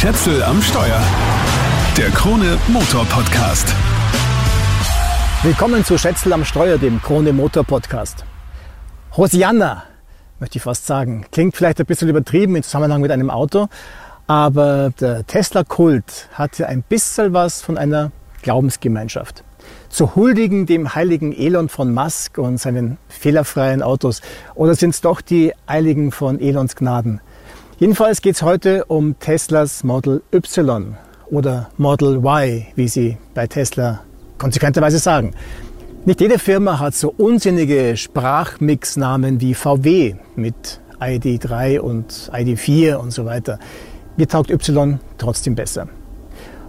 Schätzel am Steuer. Der Krone Motor Podcast. Willkommen zu Schätzel am Steuer, dem Krone Motor Podcast. Hosianna, möchte ich fast sagen. Klingt vielleicht ein bisschen übertrieben im Zusammenhang mit einem Auto, aber der Tesla-Kult hat ja ein bisschen was von einer Glaubensgemeinschaft. Zu huldigen dem heiligen Elon von Musk und seinen fehlerfreien Autos. Oder sind es doch die Eiligen von Elons Gnaden? Jedenfalls geht es heute um Teslas Model Y oder Model Y, wie sie bei Tesla konsequenterweise sagen. Nicht jede Firma hat so unsinnige Sprachmixnamen wie VW mit ID3 und ID4 und so weiter. Mir taugt Y trotzdem besser.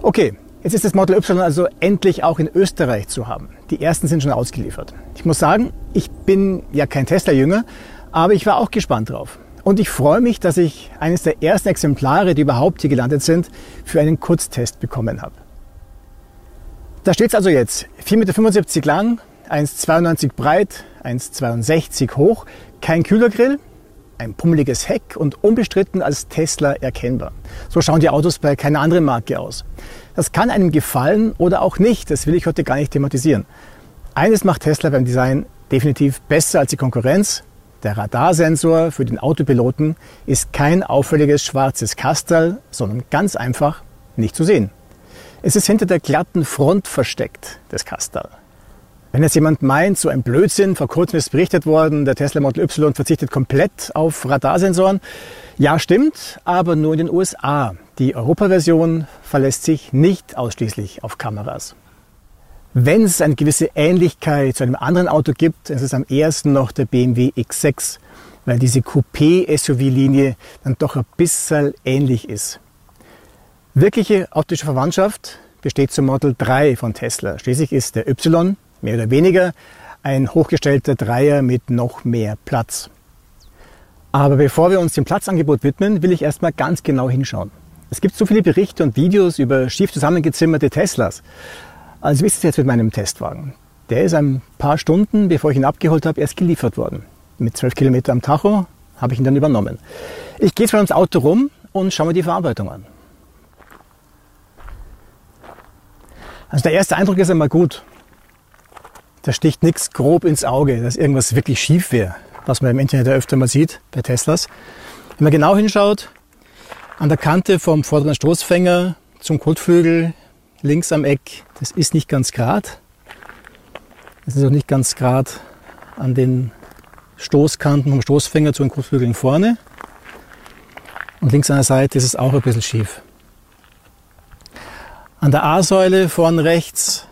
Okay, jetzt ist das Model Y also endlich auch in Österreich zu haben. Die ersten sind schon ausgeliefert. Ich muss sagen, ich bin ja kein Tesla-Jünger, aber ich war auch gespannt drauf. Und ich freue mich, dass ich eines der ersten Exemplare, die überhaupt hier gelandet sind, für einen Kurztest bekommen habe. Da steht es also jetzt. 4,75 Meter lang, 1,92 breit, 1,62 hoch, kein Kühlergrill, ein pummeliges Heck und unbestritten als Tesla erkennbar. So schauen die Autos bei keiner anderen Marke aus. Das kann einem gefallen oder auch nicht, das will ich heute gar nicht thematisieren. Eines macht Tesla beim Design definitiv besser als die Konkurrenz, der Radarsensor für den Autopiloten ist kein auffälliges schwarzes Kastel, sondern ganz einfach nicht zu sehen. Es ist hinter der glatten Front versteckt, das Kastel. Wenn jetzt jemand meint, so ein Blödsinn, vor kurzem ist berichtet worden, der Tesla Model Y verzichtet komplett auf Radarsensoren. Ja, stimmt, aber nur in den USA. Die Europaversion verlässt sich nicht ausschließlich auf Kameras. Wenn es eine gewisse Ähnlichkeit zu einem anderen Auto gibt, ist es am ersten noch der BMW X6, weil diese Coupé-SUV-Linie dann doch ein bisschen ähnlich ist. Wirkliche optische Verwandtschaft besteht zum Model 3 von Tesla. Schließlich ist der Y mehr oder weniger ein hochgestellter Dreier mit noch mehr Platz. Aber bevor wir uns dem Platzangebot widmen, will ich erstmal ganz genau hinschauen. Es gibt so viele Berichte und Videos über schief zusammengezimmerte Teslas. Also wie ist es jetzt mit meinem Testwagen? Der ist ein paar Stunden, bevor ich ihn abgeholt habe, erst geliefert worden. Mit 12 Kilometer am Tacho habe ich ihn dann übernommen. Ich gehe jetzt mal ums Auto rum und schaue mir die Verarbeitung an. Also der erste Eindruck ist einmal gut. Da sticht nichts grob ins Auge, dass irgendwas wirklich schief wäre, was man im Internet ja öfter mal sieht bei Teslas. Wenn man genau hinschaut, an der Kante vom vorderen Stoßfänger zum Kotflügel links am Eck, das ist nicht ganz grad. Das ist auch nicht ganz grad an den Stoßkanten vom Stoßfänger zu den Kotflügeln vorne. Und links an der Seite ist es auch ein bisschen schief. An der A-Säule vorne rechts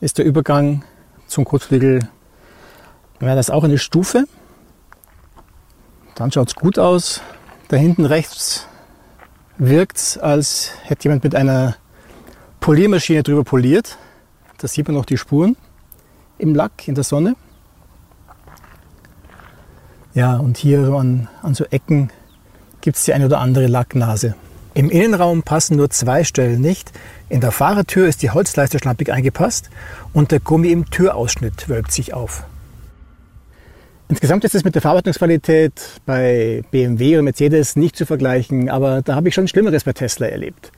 ist der Übergang zum Kotflügel. Ja, das ist auch eine Stufe. Dann schaut es gut aus. Da hinten rechts wirkt es, als hätte jemand mit einer Poliermaschine drüber poliert. Da sieht man noch die Spuren im Lack in der Sonne. Ja, und hier an, an so Ecken gibt es die eine oder andere Lacknase. Im Innenraum passen nur zwei Stellen nicht. In der Fahrertür ist die Holzleiste schlampig eingepasst und der Gummi im Türausschnitt wölbt sich auf. Insgesamt ist es mit der Verarbeitungsqualität bei BMW und Mercedes nicht zu vergleichen, aber da habe ich schon Schlimmeres bei Tesla erlebt.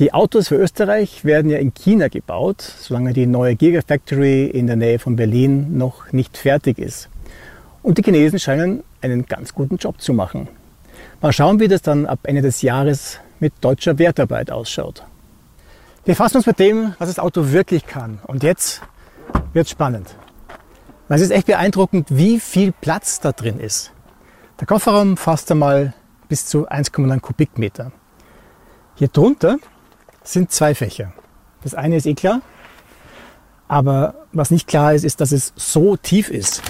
Die Autos für Österreich werden ja in China gebaut, solange die neue Gigafactory in der Nähe von Berlin noch nicht fertig ist. Und die Chinesen scheinen einen ganz guten Job zu machen. Mal schauen, wie das dann ab Ende des Jahres mit deutscher Wertarbeit ausschaut. Wir fassen uns mit dem, was das Auto wirklich kann. Und jetzt wird es spannend. Weil es ist echt beeindruckend, wie viel Platz da drin ist. Der Kofferraum fasst einmal bis zu 1,9 Kubikmeter. Hier drunter sind zwei Fächer. Das eine ist eh klar, aber was nicht klar ist, ist, dass es so tief ist.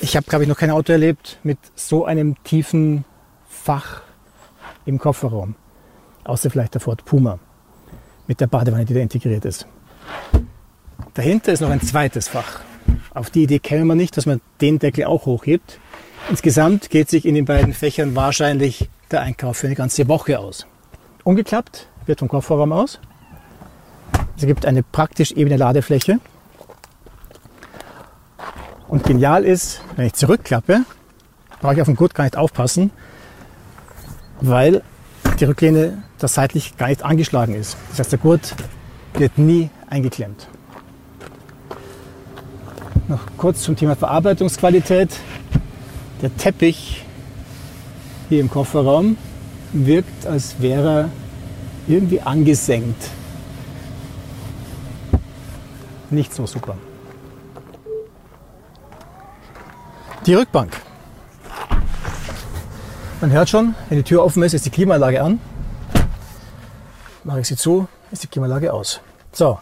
Ich habe, glaube ich, noch kein Auto erlebt mit so einem tiefen Fach im Kofferraum. Außer vielleicht der Ford Puma mit der Badewanne, die da integriert ist. Dahinter ist noch ein zweites Fach. Auf die Idee käme man nicht, dass man den Deckel auch hochhebt. Insgesamt geht sich in den beiden Fächern wahrscheinlich der Einkauf für eine ganze Woche aus. Umgeklappt wird vom Kofferraum aus. Es gibt eine praktisch ebene Ladefläche. Und genial ist, wenn ich zurückklappe, brauche ich auf den Gurt gar nicht aufpassen. weil die Rücklehne da seitlich gar nicht angeschlagen ist. Das heißt, der Gurt wird nie eingeklemmt. Noch kurz zum Thema Verarbeitungsqualität. Der Teppich hier im Kofferraum wirkt, als wäre er irgendwie angesenkt. Nicht so super. Die Rückbank. Man hört schon, wenn die Tür offen ist, ist die Klimaanlage an. Mache ich sie zu, ist die Klimaanlage aus. So,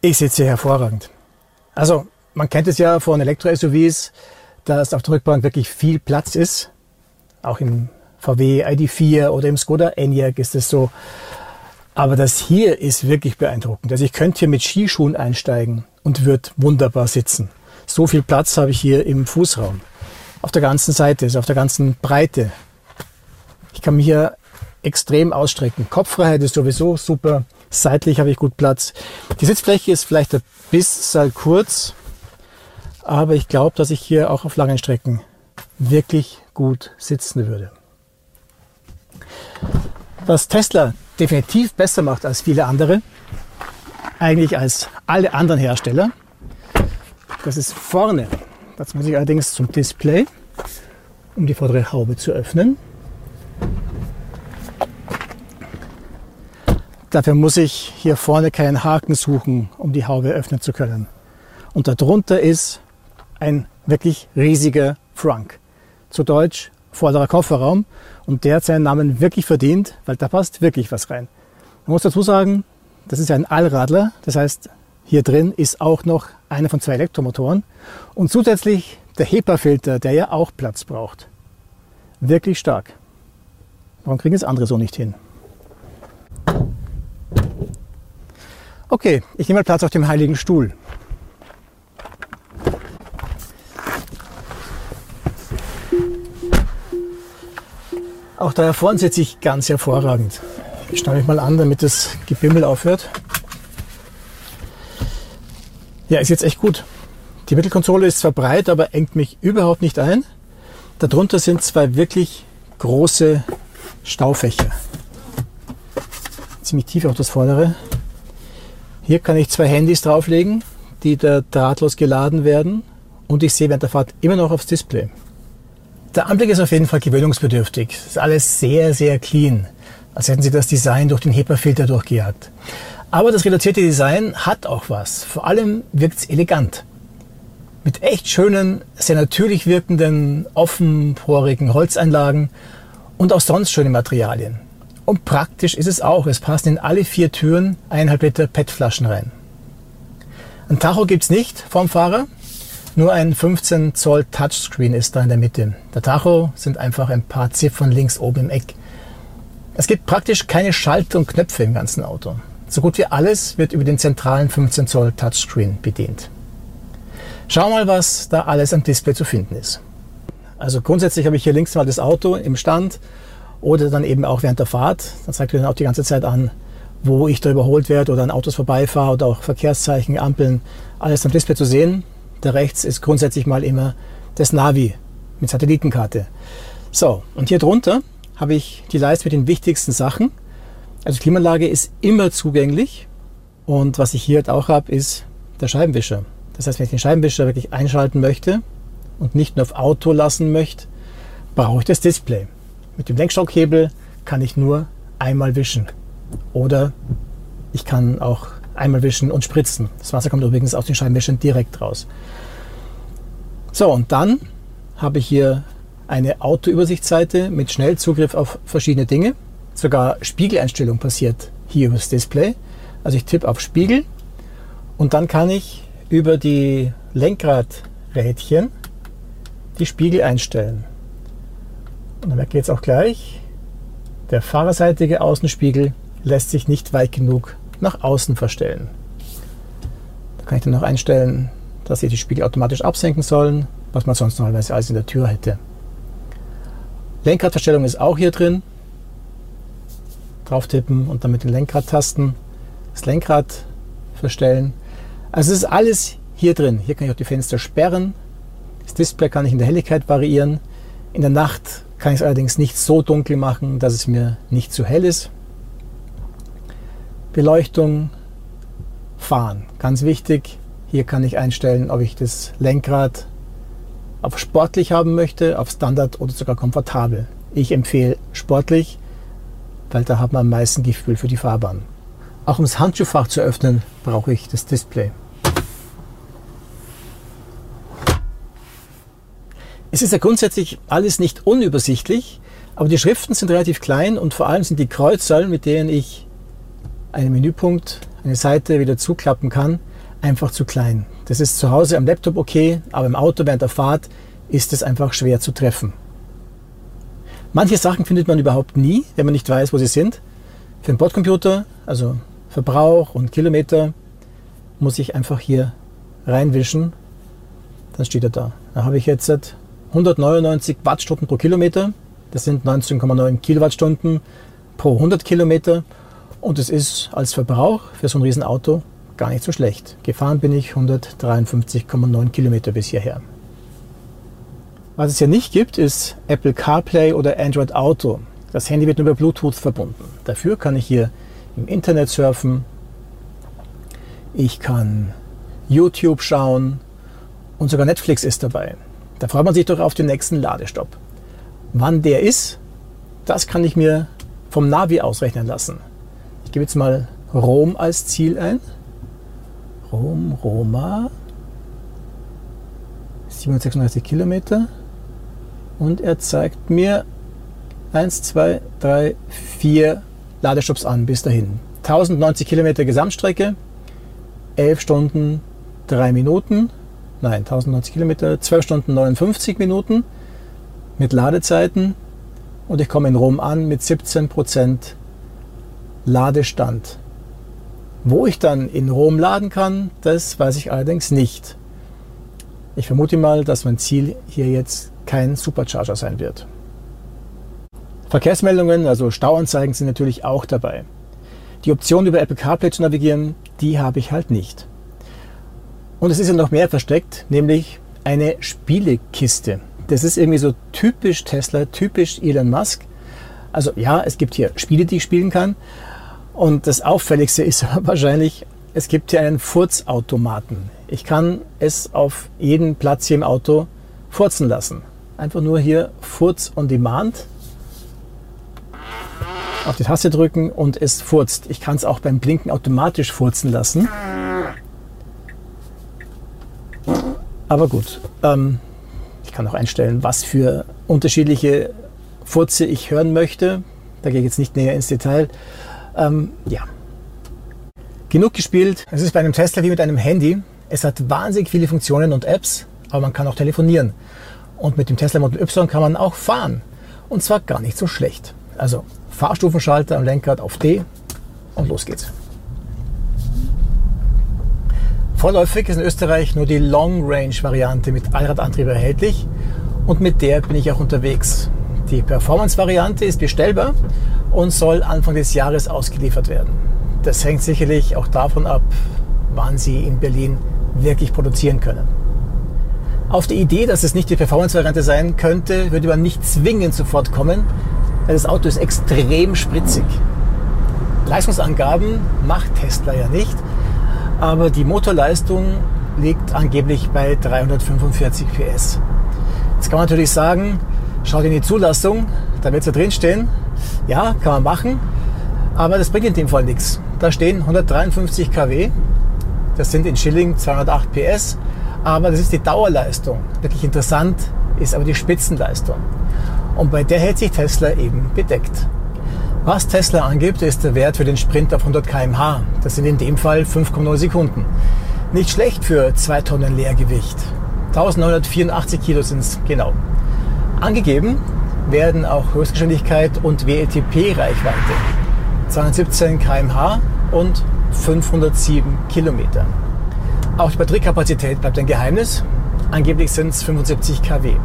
ich sitze hier hervorragend. Also, man kennt es ja von Elektro-SUVs, dass auf der Rückbank wirklich viel Platz ist. Auch im VW ID4 oder im Skoda Enyaq ist es so. Aber das hier ist wirklich beeindruckend. Also ich könnte hier mit Skischuhen einsteigen und würde wunderbar sitzen. So viel Platz habe ich hier im Fußraum. Auf der ganzen Seite, also auf der ganzen Breite. Ich kann mich hier extrem ausstrecken. Kopffreiheit ist sowieso super. Seitlich habe ich gut Platz. Die Sitzfläche ist vielleicht ein bisschen kurz, aber ich glaube, dass ich hier auch auf langen Strecken wirklich gut sitzen würde. Was Tesla definitiv besser macht als viele andere, eigentlich als alle anderen Hersteller, das ist vorne. Das muss ich allerdings zum Display, um die vordere Haube zu öffnen. Dafür muss ich hier vorne keinen Haken suchen, um die Haube öffnen zu können. Und darunter ist ein wirklich riesiger Frunk. Zu Deutsch vorderer Kofferraum. Und der hat seinen Namen wirklich verdient, weil da passt wirklich was rein. Man muss dazu sagen, das ist ein Allradler. Das heißt, hier drin ist auch noch einer von zwei Elektromotoren und zusätzlich der HEPA-Filter, der ja auch Platz braucht. Wirklich stark. Warum kriegen es andere so nicht hin? Okay, ich nehme mal Platz auf dem Heiligen Stuhl. Auch da vorne sitze ich ganz hervorragend. Ich stelle mich mal an, damit das Gebimmel aufhört. Ja, ist jetzt echt gut. Die Mittelkonsole ist zwar breit, aber engt mich überhaupt nicht ein. Darunter sind zwei wirklich große Staufächer. Ziemlich tief auch das vordere. Hier kann ich zwei Handys drauflegen, die da drahtlos geladen werden. Und ich sehe während der Fahrt immer noch aufs Display. Der Anblick ist auf jeden Fall gewöhnungsbedürftig. Es ist alles sehr, sehr clean. Als hätten sie das Design durch den HEPA-Filter durchgejagt. Aber das reduzierte Design hat auch was. Vor allem wirkt es elegant. Mit echt schönen, sehr natürlich wirkenden, offenporigen Holzeinlagen und auch sonst schöne Materialien. Und praktisch ist es auch. Es passen in alle vier Türen eineinhalb Liter PET-Flaschen rein. Ein Tacho gibt's nicht vom Fahrer. Nur ein 15 Zoll Touchscreen ist da in der Mitte. Der Tacho sind einfach ein paar Ziffern links oben im Eck. Es gibt praktisch keine Schalter und Knöpfe im ganzen Auto. So gut wie alles wird über den zentralen 15 Zoll Touchscreen bedient. Schau mal, was da alles am Display zu finden ist. Also grundsätzlich habe ich hier links mal das Auto im Stand oder dann eben auch während der Fahrt. Dann zeigt mir dann auch die ganze Zeit an, wo ich da überholt werde oder an Autos vorbeifahre oder auch Verkehrszeichen, Ampeln, alles am Display zu sehen. Da rechts ist grundsätzlich mal immer das Navi mit Satellitenkarte. So, und hier drunter habe ich die Leiste mit den wichtigsten Sachen. Also Klimaanlage ist immer zugänglich. Und was ich hier halt auch habe, ist der Scheibenwischer. Das heißt, wenn ich den Scheibenwischer wirklich einschalten möchte und nicht nur auf Auto lassen möchte, brauche ich das Display. Mit dem Lenkstockhebel kann ich nur einmal wischen. Oder ich kann auch einmal wischen und spritzen. Das Wasser kommt übrigens aus den Scheibenwischern direkt raus. So, und dann habe ich hier eine Autoübersichtsseite mit Schnellzugriff auf verschiedene Dinge. Sogar Spiegeleinstellung passiert hier über das Display. Also ich tippe auf Spiegel und dann kann ich über die Lenkradrädchen die Spiegel einstellen. Und dann merke ich jetzt auch gleich, der fahrerseitige Außenspiegel lässt sich nicht weit genug nach außen verstellen. Da kann ich dann noch einstellen, dass sich die Spiegel automatisch absenken sollen, was man sonst normalerweise alles in der Tür hätte. Lenkradverstellung ist auch hier drin drauf tippen und dann mit den Lenkradtasten das Lenkrad verstellen. Also es ist alles hier drin. Hier kann ich auch die Fenster sperren. Das Display kann ich in der Helligkeit variieren. In der Nacht kann ich es allerdings nicht so dunkel machen, dass es mir nicht zu hell ist. Beleuchtung, Fahren, ganz wichtig. Hier kann ich einstellen, ob ich das Lenkrad auf sportlich haben möchte, auf Standard oder sogar komfortabel. Ich empfehle sportlich, weil da hat man am meisten Gefühl für die Fahrbahn. Auch um das Handschuhfach zu öffnen, brauche ich das Display. Es ist ja grundsätzlich alles nicht unübersichtlich, aber die Schriften sind relativ klein und vor allem sind die Kreuzzahlen, mit denen ich einen Menüpunkt, eine Seite wieder zuklappen kann, einfach zu klein. Das ist zu Hause am Laptop okay, aber im Auto während der Fahrt ist es einfach schwer zu treffen. Manche Sachen findet man überhaupt nie, wenn man nicht weiß, wo sie sind. Für den Bordcomputer, also Verbrauch und Kilometer, muss ich einfach hier reinwischen. Dann steht er da. Da habe ich jetzt 199 Wattstunden pro Kilometer. Das sind 19,9 Kilowattstunden pro 100 Kilometer. Und es ist als Verbrauch für so ein Riesenauto gar nicht so schlecht. Gefahren bin ich 153,9 Kilometer bis hierher. Was es hier nicht gibt, ist Apple CarPlay oder Android Auto. Das Handy wird nur über Bluetooth verbunden. Dafür kann ich hier im Internet surfen. Ich kann YouTube schauen und sogar Netflix ist dabei. Da freut man sich doch auf den nächsten Ladestopp. Wann der ist, das kann ich mir vom Navi ausrechnen lassen. Gebe jetzt mal Rom als Ziel ein. Rom, Roma. 736 Kilometer. Und er zeigt mir 1, 2, 3, 4 Ladestopps an bis dahin. 1090 Kilometer Gesamtstrecke, 11 Stunden, 3 Minuten nein, 1090 Kilometer, 12 Stunden 59 Minuten mit Ladezeiten und ich komme in Rom an mit 17 Prozent Ladestand. Wo ich dann in Rom laden kann, das weiß ich allerdings nicht. Ich vermute mal, dass mein Ziel hier jetzt kein Supercharger sein wird. Verkehrsmeldungen, also Stauanzeigen sind natürlich auch dabei. Die Option über Apple CarPlay zu navigieren, die habe ich halt nicht. Und es ist ja noch mehr versteckt, nämlich eine Spielekiste. Das ist irgendwie so typisch Tesla, typisch Elon Musk. Also ja, es gibt hier Spiele, die ich spielen kann. Und das Auffälligste ist wahrscheinlich, es gibt hier einen Furzautomaten. Ich kann es auf jeden Platz hier im Auto furzen lassen. Einfach nur hier Furz on Demand. Auf die Taste drücken und es furzt. Ich kann es auch beim Blinken automatisch furzen lassen. Aber gut, ähm, ich kann auch einstellen, was für unterschiedliche Furze ich hören möchte. Da gehe ich jetzt nicht näher ins Detail. Ähm, ja. Genug gespielt. Es ist bei einem Tesla wie mit einem Handy. Es hat wahnsinnig viele Funktionen und Apps, aber man kann auch telefonieren. Und mit dem Tesla Model Y kann man auch fahren. Und zwar gar nicht so schlecht. Also Fahrstufenschalter am Lenkrad auf D und los geht's. Vorläufig ist in Österreich nur die Long Range Variante mit Allradantrieb erhältlich und mit der bin ich auch unterwegs. Die Performance Variante ist bestellbar und soll Anfang des Jahres ausgeliefert werden. Das hängt sicherlich auch davon ab, wann sie in Berlin wirklich produzieren können. Auf die Idee, dass es nicht die Performance-Variante sein könnte, würde man nicht zwingend sofort kommen, weil das Auto ist extrem spritzig. Leistungsangaben macht Tesla ja nicht, aber die Motorleistung liegt angeblich bei 345 PS. Jetzt kann man natürlich sagen, schaut in die Zulassung, da wird es ja drin stehen. Ja, kann man machen, aber das bringt in dem Fall nichts. Da stehen 153 kW, das sind in Schilling 208 PS, aber das ist die Dauerleistung. Wirklich interessant ist aber die Spitzenleistung. Und bei der hält sich Tesla eben bedeckt. Was Tesla angibt, ist der Wert für den Sprint auf 100 km/h. Das sind in dem Fall 5,0 Sekunden. Nicht schlecht für 2 Tonnen Leergewicht. 1984 Kilo sind es genau. Angegeben werden auch Höchstgeschwindigkeit und WLTP-Reichweite. 217 km/h und 507 Kilometer. Auch die Batteriekapazität bleibt ein Geheimnis. Angeblich sind es 75 kW.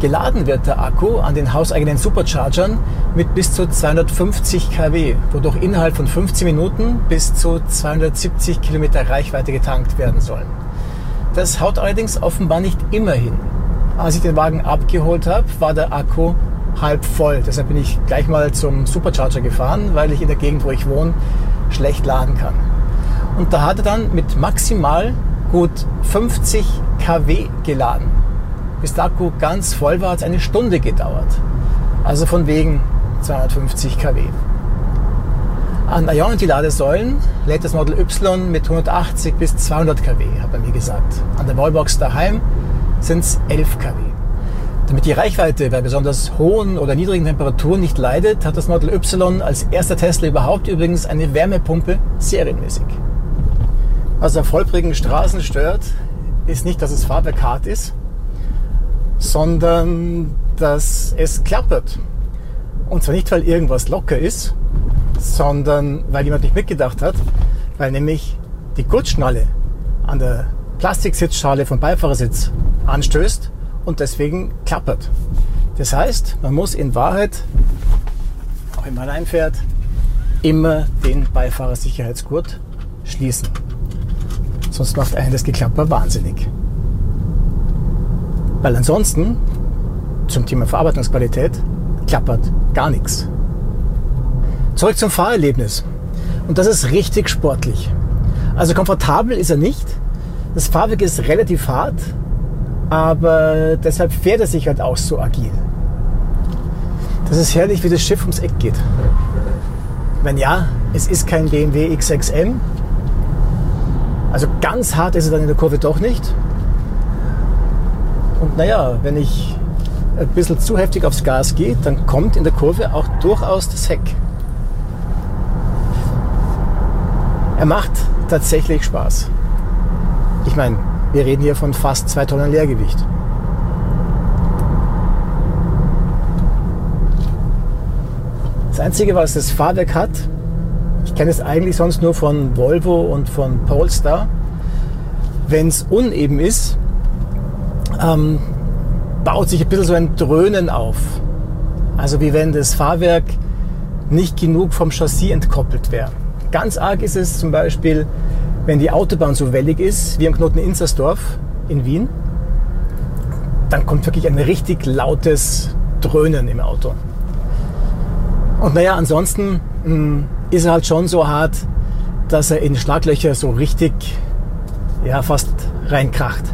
Geladen wird der Akku an den hauseigenen Superchargern mit bis zu 250 kW, wodurch innerhalb von 15 Minuten bis zu 270 Kilometer Reichweite getankt werden sollen. Das haut allerdings offenbar nicht immer hin. Als ich den Wagen abgeholt habe, war der Akku halb voll. Deshalb bin ich gleich mal zum Supercharger gefahren, weil ich in der Gegend, wo ich wohne, schlecht laden kann. Und da hat er dann mit maximal gut 50 kW geladen. Bis der Akku ganz voll war, hat es eine Stunde gedauert. Also von wegen 250 kW. An Ionity-Ladesäulen lädt das Model Y mit 180 bis 200 kW, hat er mir gesagt. An der Wallbox daheim sind es 11 kW. Damit die Reichweite bei besonders hohen oder niedrigen Temperaturen nicht leidet, hat das Model Y als erster Tesla überhaupt übrigens eine Wärmepumpe serienmäßig. Was auf holprigen Straßen stört, ist nicht, dass das Fahrwerk hart ist, sondern dass es klappert. Und zwar nicht, weil irgendwas locker ist, sondern weil jemand nicht mitgedacht hat, weil nämlich die Gurtschnalle an der Plastiksitzschale vom Beifahrersitz anstößt und deswegen klappert. Das heißt, man muss in Wahrheit, auch wenn man reinfährt, immer den Beifahrersicherheitsgurt schließen. Sonst macht einen das Geklapper wahnsinnig. Weil ansonsten, zum Thema Verarbeitungsqualität, klappert gar nichts. Zurück zum Fahrerlebnis. Und das ist richtig sportlich. Also komfortabel ist er nicht. Das Fahrwerk ist relativ hart, aber deshalb fährt er sich halt auch so agil. Das ist herrlich, wie das Schiff ums Eck geht. Wenn ja, es ist kein BMW X6M. Also ganz hart ist er dann in der Kurve doch nicht. Und naja, wenn ich ein bisschen zu heftig aufs Gas gehe, dann kommt in der Kurve auch durchaus das Heck. Er macht tatsächlich Spaß. Ich meine, wir reden hier von fast zwei Tonnen Leergewicht. Das Einzige, was das Fahrwerk hat, ich kenne es eigentlich sonst nur von Volvo und von Polestar, wenn es uneben ist, ähm, baut sich ein bisschen so ein Dröhnen auf. Also wie wenn das Fahrwerk nicht genug vom Chassis entkoppelt wäre. Ganz arg ist es zum Beispiel, wenn die Autobahn so wellig ist, wie am Knoten Inzersdorf in Wien. Dann kommt wirklich ein richtig lautes Dröhnen im Auto. Und naja, ansonsten mh, hm, ist er halt schon so hart, dass er in Schlaglöcher so richtig, ja, fast reinkracht.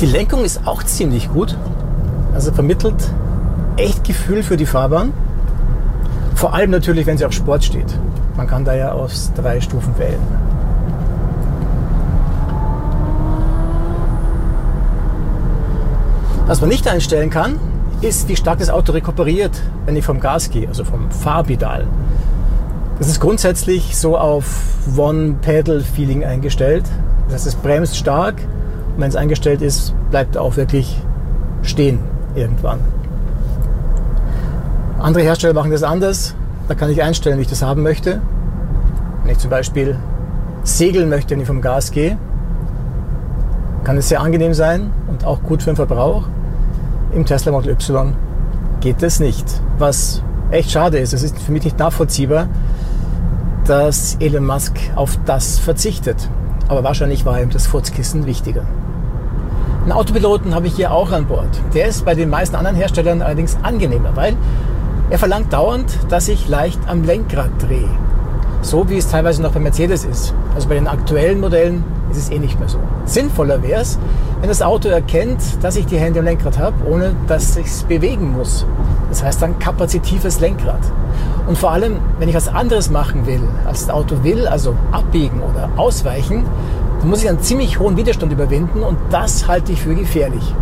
Die Lenkung ist auch ziemlich gut. Also vermittelt echt Gefühl für die Fahrbahn. Vor allem natürlich, wenn sie auf Sport steht. Man kann da ja aus drei Stufen wählen. Was man nicht einstellen kann, ist, wie stark das Auto rekuperiert, wenn ich vom Gas gehe, also vom Fahrpedal. Das ist grundsätzlich so auf One-Pedal-Feeling eingestellt. Das heißt, es bremst stark und wenn es eingestellt ist, bleibt auch wirklich stehen irgendwann. Andere Hersteller machen das anders. Da kann ich einstellen, wie ich das haben möchte. Wenn ich zum Beispiel segeln möchte, wenn ich vom Gas gehe, kann es sehr angenehm sein und auch gut für den Verbrauch. Im Tesla Model Y geht das nicht. Was echt schade ist. Es ist für mich nicht nachvollziehbar, dass Elon Musk auf das verzichtet. Aber wahrscheinlich war ihm das Furzkissen wichtiger. Einen Autopiloten habe ich hier auch an Bord. Der ist bei den meisten anderen Herstellern allerdings angenehmer, weil er verlangt dauernd, dass ich leicht am Lenkrad drehe. So wie es teilweise noch bei Mercedes ist. Also bei den aktuellen Modellen ist es eh nicht mehr so. Sinnvoller wäre es, wenn das Auto erkennt, dass ich die Hände am Lenkrad habe, ohne dass ich es bewegen muss. Das heißt dann kapazitives Lenkrad. Und vor allem, wenn ich was anderes machen will, als das Auto will, also abbiegen oder ausweichen, dann muss ich einen ziemlich hohen Widerstand überwinden und das halte ich für gefährlich.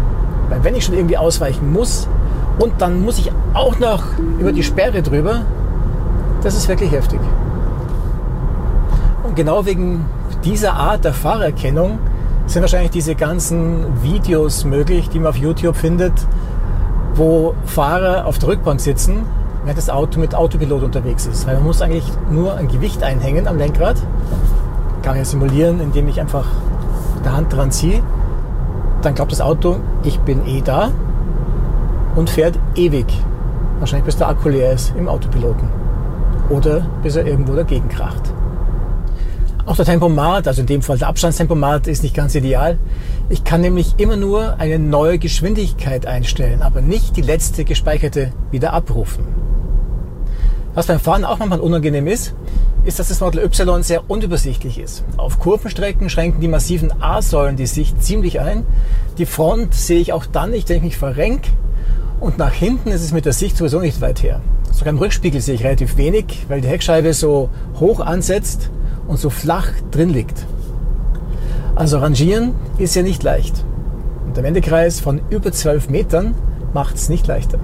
Weil wenn ich schon irgendwie ausweichen muss, und dann muss ich auch noch über die Sperre drüber. Das ist wirklich heftig. Und genau wegen dieser Art der Fahrerkennung sind wahrscheinlich diese ganzen Videos möglich, die man auf YouTube findet, wo Fahrer auf der Rückbank sitzen, während das Auto mit Autopilot unterwegs ist. Weil man muss eigentlich nur ein Gewicht einhängen am Lenkrad. Kann ich ja simulieren, indem ich einfach mit der Hand dran ziehe. Dann glaubt das Auto, ich bin eh da und fährt ewig. Wahrscheinlich bis der Akku leer ist im Autopiloten. Oder bis er irgendwo dagegen kracht. Auch der Tempomat, also in dem Fall der Abstandstempomat, ist nicht ganz ideal. Ich kann nämlich immer nur eine neue Geschwindigkeit einstellen, aber nicht die letzte gespeicherte wieder abrufen. Was beim Fahren auch manchmal unangenehm ist, ist, dass das Model Y sehr unübersichtlich ist. Auf Kurvenstrecken schränken die massiven A-Säulen die Sicht ziemlich ein. Die Front sehe ich auch dann nicht, wenn ich mich verrenke. Und nach hinten ist es mit der Sicht sowieso nicht weit her. Sogar im Rückspiegel sehe ich relativ wenig, weil die Heckscheibe so hoch ansetzt und so flach drin liegt. Also rangieren ist ja nicht leicht. Und der Wendekreis von über 12 Metern macht es nicht leichter.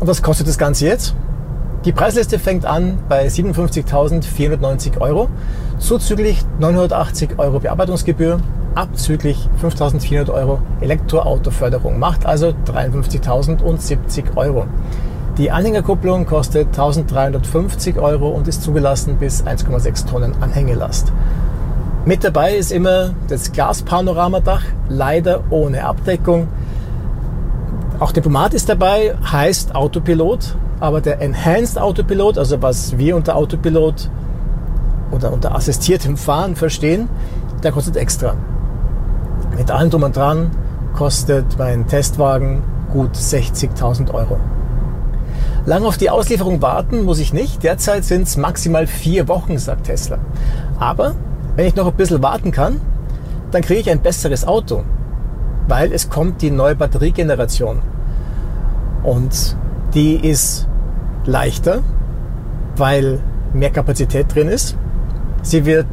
Und was kostet das Ganze jetzt? Die Preisliste fängt an bei 57.490 Euro, zuzüglich 980 Euro Bearbeitungsgebühr, abzüglich 5.400 Euro Elektroautoförderung, macht also 53.070 Euro. Die Anhängerkupplung kostet 1350 Euro und ist zugelassen bis 1,6 Tonnen Anhängelast. Mit dabei ist immer das Glaspanoramadach, leider ohne Abdeckung. Auch Diplomat ist dabei, heißt Autopilot, aber der Enhanced Autopilot, also was wir unter Autopilot oder unter assistiertem Fahren verstehen, der kostet extra. Mit allem drum und dran kostet mein Testwagen gut 60.000 Euro. Lang auf die Auslieferung warten muss ich nicht. Derzeit sind es maximal vier Wochen, sagt Tesla. Aber wenn ich noch ein bisschen warten kann, dann kriege ich ein besseres Auto, weil es kommt die neue Batteriegeneration. Und die ist leichter, weil mehr Kapazität drin ist. Sie wird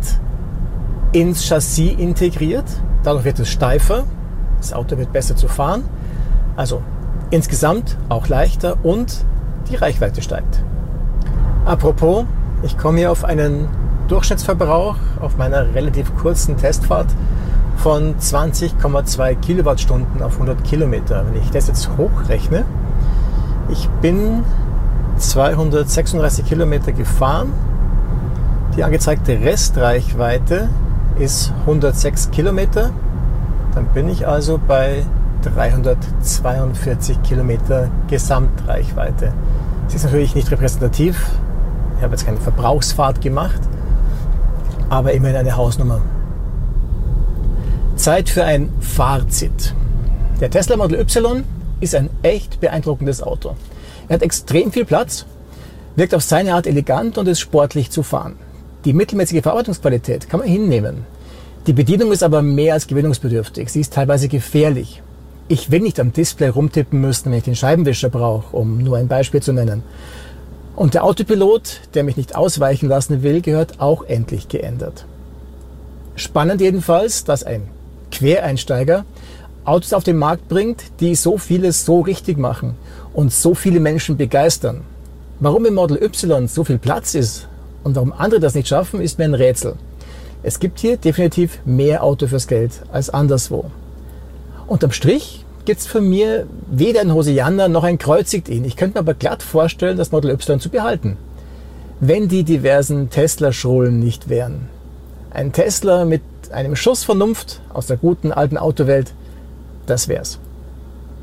ins Chassis integriert, dadurch wird es steifer, das Auto wird besser zu fahren. Also insgesamt auch leichter und die Reichweite steigt. Apropos, ich komme hier auf einen Durchschnittsverbrauch auf meiner relativ kurzen Testfahrt von 20,2 Kilowattstunden auf 100 Kilometer. Wenn ich das jetzt hochrechne, ich bin 236 Kilometer gefahren. Die angezeigte Restreichweite ist 106 Kilometer. Dann bin ich also bei 342 Kilometer Gesamtreichweite. Das ist natürlich nicht repräsentativ. Ich habe jetzt keine Verbrauchsfahrt gemacht, aber immerhin eine Hausnummer. Zeit für ein Fazit. Der Tesla Model Y ist ein echt beeindruckendes Auto. Er hat extrem viel Platz, wirkt auf seine Art elegant und ist sportlich zu fahren. Die mittelmäßige Verarbeitungsqualität kann man hinnehmen. Die Bedienung ist aber mehr als gewinnungsbedürftig. Sie ist teilweise gefährlich. Ich will nicht am Display rumtippen müssen, wenn ich den Scheibenwischer brauche, um nur ein Beispiel zu nennen. Und der Autopilot, der mich nicht ausweichen lassen will, gehört auch endlich geändert. Spannend jedenfalls, dass ein Quereinsteiger Autos auf den Markt bringt, die so vieles so richtig machen und so viele Menschen begeistern. Warum im Model Y so viel Platz ist und warum andere das nicht schaffen, ist mir ein Rätsel. Es gibt hier definitiv mehr Auto fürs Geld als anderswo. Unterm Strich gibt es für mir weder ein Hosianna noch ein Kreuzigt ihn. Ich könnte mir aber glatt vorstellen, das Model Y zu behalten. Wenn die diversen Tesla-Schulen nicht wären. Ein Tesla mit einem Schuss Vernunft aus der guten alten Autowelt, das wär's.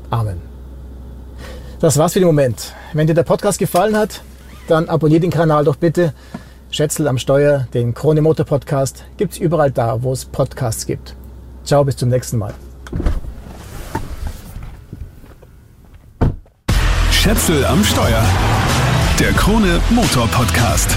Amen. Das war's für den Moment. Wenn dir der Podcast gefallen hat, dann abonniere den Kanal doch bitte. Schätzel am Steuer, den Krone Motor Podcast gibt's überall da, wo es Podcasts gibt. Ciao, bis zum nächsten Mal. Schätzel am Steuer. Der Krone Motor Podcast.